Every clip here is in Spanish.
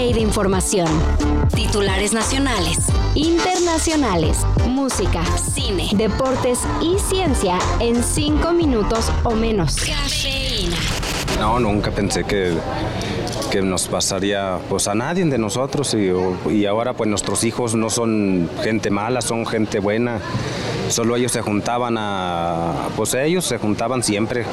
De información. Titulares nacionales, internacionales, música, cine, deportes y ciencia en cinco minutos o menos. Cafeína. No, nunca pensé que, que nos pasaría pues a nadie de nosotros y, y ahora pues nuestros hijos no son gente mala, son gente buena. Solo ellos se juntaban a, pues ellos se juntaban siempre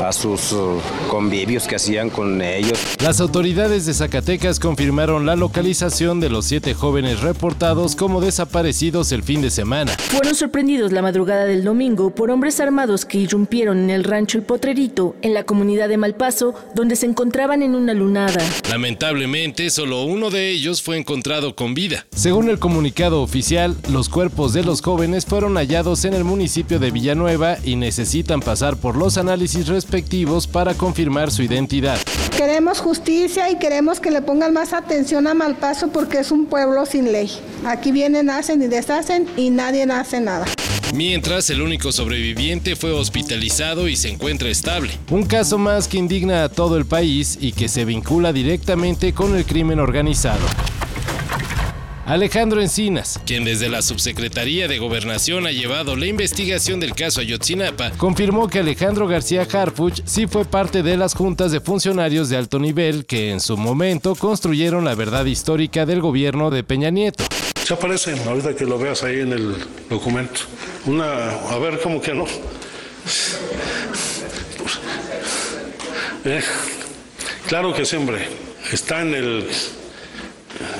a sus uh, convivios que hacían con ellos. Las autoridades de Zacatecas confirmaron la localización de los siete jóvenes reportados como desaparecidos el fin de semana. Fueron sorprendidos la madrugada del domingo por hombres armados que irrumpieron en el rancho El Potrerito, en la comunidad de Malpaso, donde se encontraban en una lunada. Lamentablemente, solo uno de ellos fue encontrado con vida. Según el comunicado oficial, los cuerpos de los jóvenes fueron hallados en el municipio de Villanueva y necesitan pasar por los análisis respectivos para confirmar su identidad. Queremos justicia y queremos que le pongan más atención a Malpaso porque es un pueblo sin ley. Aquí vienen, hacen y deshacen y nadie hace nada. Mientras, el único sobreviviente fue hospitalizado y se encuentra estable. Un caso más que indigna a todo el país y que se vincula directamente con el crimen organizado. Alejandro Encinas, quien desde la Subsecretaría de Gobernación ha llevado la investigación del caso Ayotzinapa, confirmó que Alejandro García Harfuch sí fue parte de las juntas de funcionarios de alto nivel que en su momento construyeron la verdad histórica del gobierno de Peña Nieto. Se aparece, ahorita que lo veas ahí en el documento. Una, a ver, ¿cómo que no? Eh, claro que siempre está en el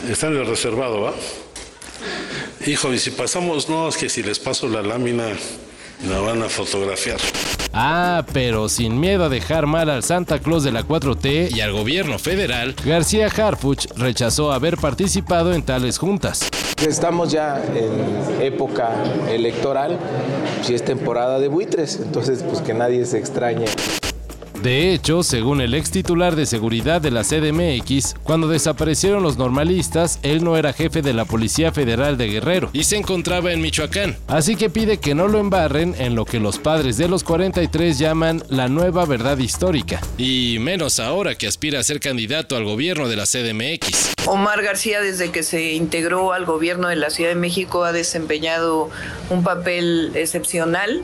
está en el reservado, ¿va? Hijo, y si pasamos, no, es que si les paso la lámina, la van a fotografiar. Ah, pero sin miedo a dejar mal al Santa Claus de la 4T y al gobierno federal, García Harfuch rechazó haber participado en tales juntas. Estamos ya en época electoral, si es temporada de buitres, entonces pues que nadie se extrañe. De hecho, según el ex titular de seguridad de la CDMX, cuando desaparecieron los normalistas, él no era jefe de la Policía Federal de Guerrero y se encontraba en Michoacán. Así que pide que no lo embarren en lo que los padres de los 43 llaman la nueva verdad histórica. Y menos ahora que aspira a ser candidato al gobierno de la CDMX. Omar García, desde que se integró al gobierno de la Ciudad de México, ha desempeñado un papel excepcional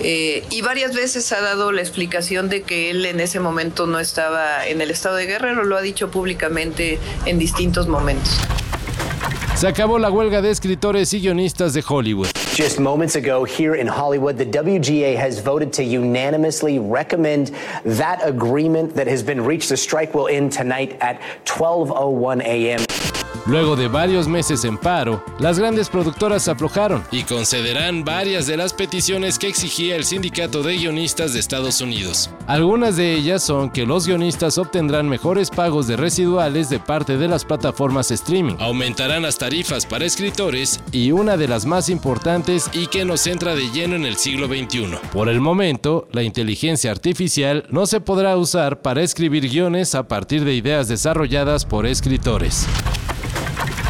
eh, y varias veces ha dado la explicación de que él en ese momento no estaba en el estado de Guerrero, lo ha dicho públicamente en distintos momentos. Se acabó la huelga de escritores y guionistas de Hollywood. Just moments ago here in Hollywood, the WGA has voted to unanimously recommend that agreement that has been reached. The strike will end tonight at 12:01 a.m. Luego de varios meses en paro, las grandes productoras aflojaron y concederán varias de las peticiones que exigía el Sindicato de Guionistas de Estados Unidos. Algunas de ellas son que los guionistas obtendrán mejores pagos de residuales de parte de las plataformas streaming, aumentarán las tarifas para escritores y una de las más importantes y que nos entra de lleno en el siglo XXI. Por el momento, la inteligencia artificial no se podrá usar para escribir guiones a partir de ideas desarrolladas por escritores.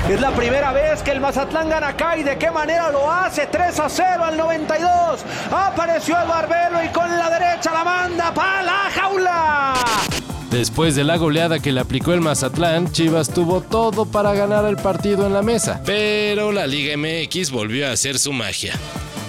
Es la primera vez que el Mazatlán gana acá y de qué manera lo hace. 3 a 0 al 92. Apareció el Barbelo y con la derecha la manda para la jaula. Después de la goleada que le aplicó el Mazatlán, Chivas tuvo todo para ganar el partido en la mesa. Pero la Liga MX volvió a hacer su magia.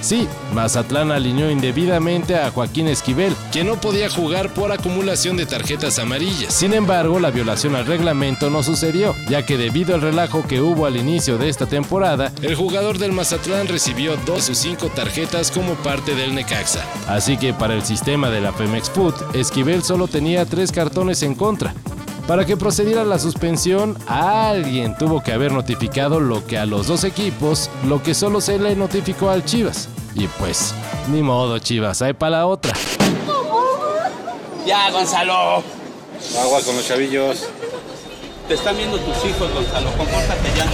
Sí, Mazatlán alineó indebidamente a Joaquín Esquivel, quien no podía jugar por acumulación de tarjetas amarillas. Sin embargo, la violación al reglamento no sucedió, ya que debido al relajo que hubo al inicio de esta temporada, el jugador del Mazatlán recibió dos o cinco tarjetas como parte del Necaxa. Así que para el sistema de la Food, Esquivel solo tenía tres cartones en contra, para que procediera la suspensión, alguien tuvo que haber notificado lo que a los dos equipos, lo que solo se le notificó al Chivas. Y pues, ni modo, Chivas, hay para la otra. Ya, Gonzalo. Agua con los chavillos. Te están viendo tus hijos, Gonzalo. Compórtate ya.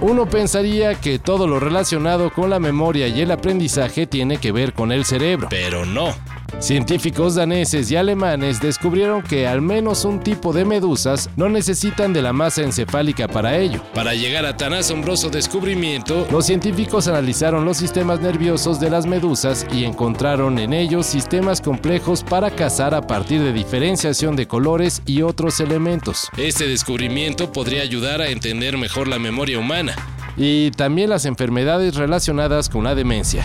Uno pensaría que todo lo relacionado con la memoria y el aprendizaje tiene que ver con el cerebro, pero no. Científicos daneses y alemanes descubrieron que al menos un tipo de medusas no necesitan de la masa encefálica para ello. Para llegar a tan asombroso descubrimiento, los científicos analizaron los sistemas nerviosos de las medusas y encontraron en ellos sistemas complejos para cazar a partir de diferenciación de colores y otros elementos. Este descubrimiento podría ayudar a entender mejor la memoria humana y también las enfermedades relacionadas con la demencia.